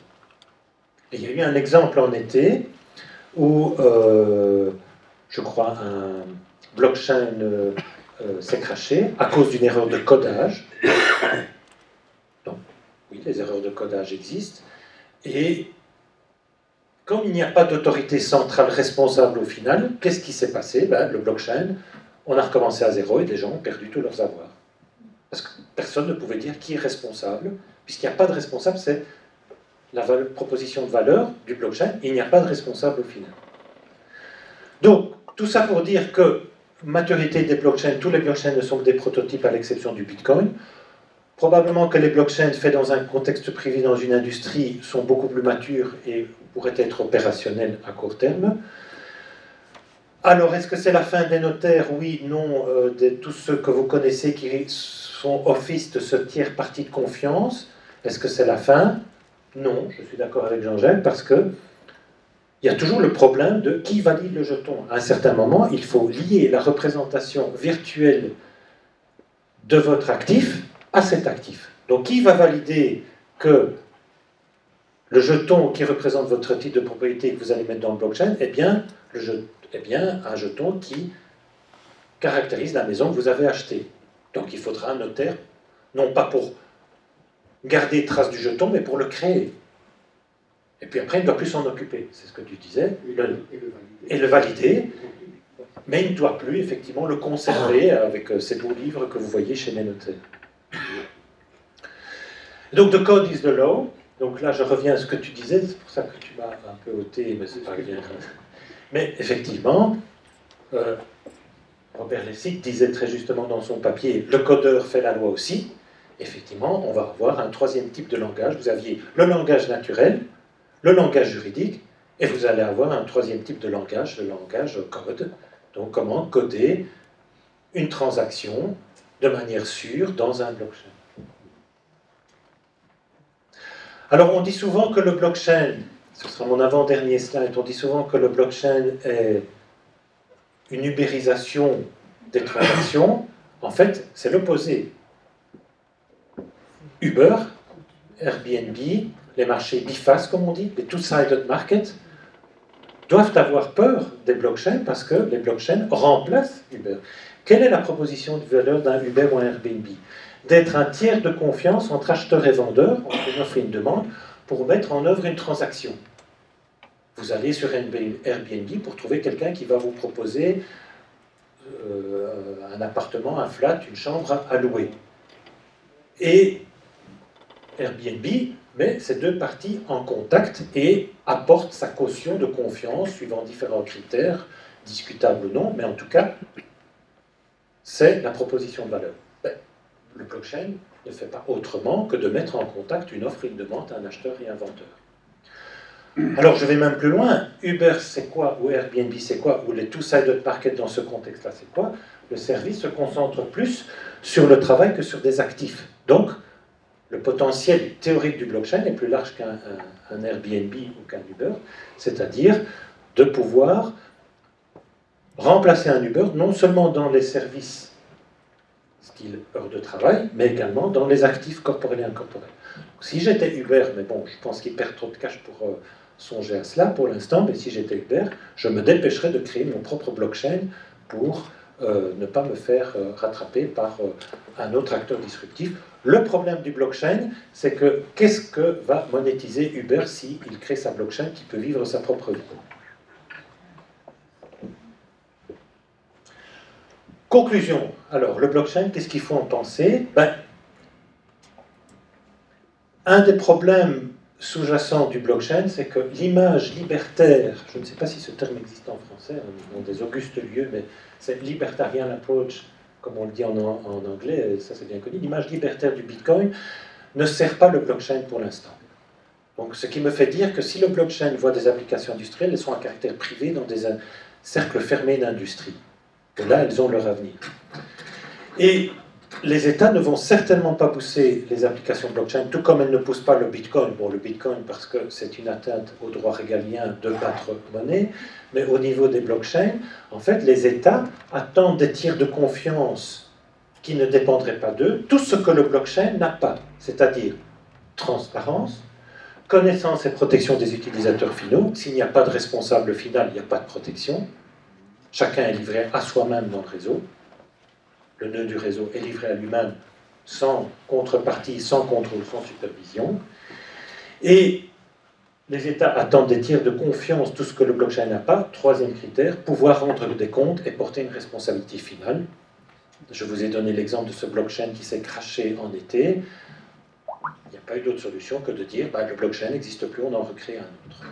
Et il y a eu un exemple en été où, euh, je crois, un blockchain euh, euh, s'est craché à cause d'une erreur de codage. Donc, oui, les erreurs de codage existent. Et comme il n'y a pas d'autorité centrale responsable au final, qu'est-ce qui s'est passé? Ben, Le blockchain, on a recommencé à zéro et les gens ont perdu tous leurs avoirs. Parce que personne ne pouvait dire qui est responsable, puisqu'il n'y a pas de responsable, c'est la proposition de valeur du blockchain, il n'y a pas de responsable au final. Donc, tout ça pour dire que maturité des blockchains, tous les blockchains ne sont que des prototypes à l'exception du Bitcoin. Probablement que les blockchains faits dans un contexte privé, dans une industrie, sont beaucoup plus matures et pourraient être opérationnels à court terme. Alors, est-ce que c'est la fin des notaires? Oui, non, euh, de tous ceux que vous connaissez qui sont office de ce tiers parti de confiance. Est-ce que c'est la fin? Non, je suis d'accord avec Jean-Jacques, parce que il y a toujours le problème de qui valide le jeton. À un certain moment, il faut lier la représentation virtuelle de votre actif à cet actif. Donc, qui va valider que le jeton qui représente votre titre de propriété que vous allez mettre dans le blockchain est bien, le est bien un jeton qui caractérise la maison que vous avez achetée. Donc, il faudra un notaire, non pas pour garder trace du jeton, mais pour le créer. Et puis après, il ne doit plus s'en occuper, c'est ce que tu disais, et le, valider. Mais il ne doit plus effectivement le conserver avec euh, ces beaux livres que vous voyez chez notaires. Donc, the code is the law. Donc là, je reviens à ce que tu disais, c'est pour ça que tu m'as un peu ôté, mais c'est pas bien. Mais effectivement, euh, Robert Lessig disait très justement dans son papier, le codeur fait la loi aussi. Effectivement, on va avoir un troisième type de langage. Vous aviez le langage naturel, le langage juridique, et vous allez avoir un troisième type de langage, le langage code. Donc comment coder une transaction de manière sûre dans un blockchain. Alors on dit souvent que le blockchain, ce sera mon avant-dernier slide, on dit souvent que le blockchain est une ubérisation des transactions. En fait, c'est l'opposé. Uber, Airbnb, les marchés bifaces, comme on dit, les two-sided markets, doivent avoir peur des blockchains parce que les blockchains remplacent Uber. Quelle est la proposition de valeur d'un Uber ou un Airbnb? D'être un tiers de confiance entre acheteur et vendeur, entre une offre et une demande, pour mettre en œuvre une transaction. Vous allez sur Airbnb pour trouver quelqu'un qui va vous proposer euh, un appartement, un flat, une chambre à louer. Et Airbnb met ces deux parties en contact et apporte sa caution de confiance suivant différents critères, discutables ou non, mais en tout cas, c'est la proposition de valeur. Ben, le blockchain ne fait pas autrement que de mettre en contact une offre et une demande à un acheteur et un vendeur. Alors je vais même plus loin. Uber c'est quoi? Ou Airbnb c'est quoi? Ou les two-sided market dans ce contexte-là c'est quoi? Le service se concentre plus sur le travail que sur des actifs. Donc le potentiel théorique du blockchain est plus large qu'un Airbnb ou qu'un Uber, c'est-à-dire de pouvoir remplacer un Uber non seulement dans les services style heure de travail, mais également dans les actifs corporels et incorporels. Si j'étais Uber, mais bon, je pense qu'il perd trop de cash pour euh, songer à cela pour l'instant, mais si j'étais Uber, je me dépêcherais de créer mon propre blockchain pour euh, ne pas me faire euh, rattraper par un autre acteur disruptif le problème du blockchain, c'est que qu'est-ce que va monétiser Uber s'il crée sa blockchain qui peut vivre sa propre vie? Conclusion. Alors, le blockchain, qu'est-ce qu'il faut en penser? Ben, Un des problèmes sous-jacents du blockchain, c'est que l'image libertaire, je ne sais pas si ce terme existe en français, dans des augustes lieux, mais c'est libertarian approach comme on le dit en, anglais, ça c'est bien connu, l'image libertaire du Bitcoin ne sert pas le blockchain pour l'instant. Donc, ce qui me fait dire que si le blockchain voit des applications industrielles, elles sont à caractère privé dans des cercles fermés d'industrie. Que là, elles ont leur avenir. Et les États ne vont certainement pas pousser les applications blockchain, tout comme elles ne poussent pas le Bitcoin. Bon, le Bitcoin, parce que c'est une atteinte au droit régalien de battre monnaie, mais au niveau des blockchains, en fait, les États attendent des tirs de confiance qui ne dépendraient pas d'eux, tout ce que le blockchain n'a pas, c'est-à-dire transparence, connaissance et protection des utilisateurs finaux. S'il n'y a pas de responsable final, il n'y a pas de protection. Chacun est livré à soi-même dans le réseau. Le nœud du réseau est livré à lui-même sans contrepartie, sans contrôle, sans supervision. Et les États attendent des tiers de confiance, tout ce que le blockchain n'a pas. Troisième critère, pouvoir rendre des comptes et porter une responsabilité finale. Je vous ai donné l'exemple de ce blockchain qui s'est craché en été. Il n'y a pas eu d'autre solution que de dire bah, le blockchain n'existe plus, on en recrée un autre.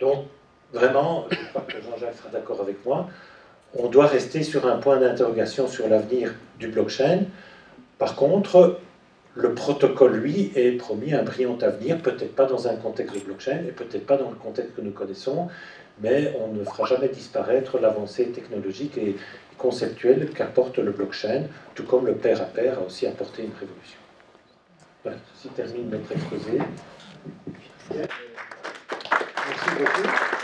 Donc, vraiment, je crois que Jean-Jacques sera d'accord avec moi, on doit rester sur un point d'interrogation sur l'avenir du blockchain. Par contre, le protocole, lui, est promis un brillant avenir, peut-être pas dans un contexte de blockchain et peut-être pas dans le contexte que nous connaissons, mais on ne fera jamais disparaître l'avancée technologique et conceptuelle qu'apporte le blockchain, tout comme le pair à pair a aussi apporté une révolution. Voilà, ceci termine notre exposé. Merci beaucoup.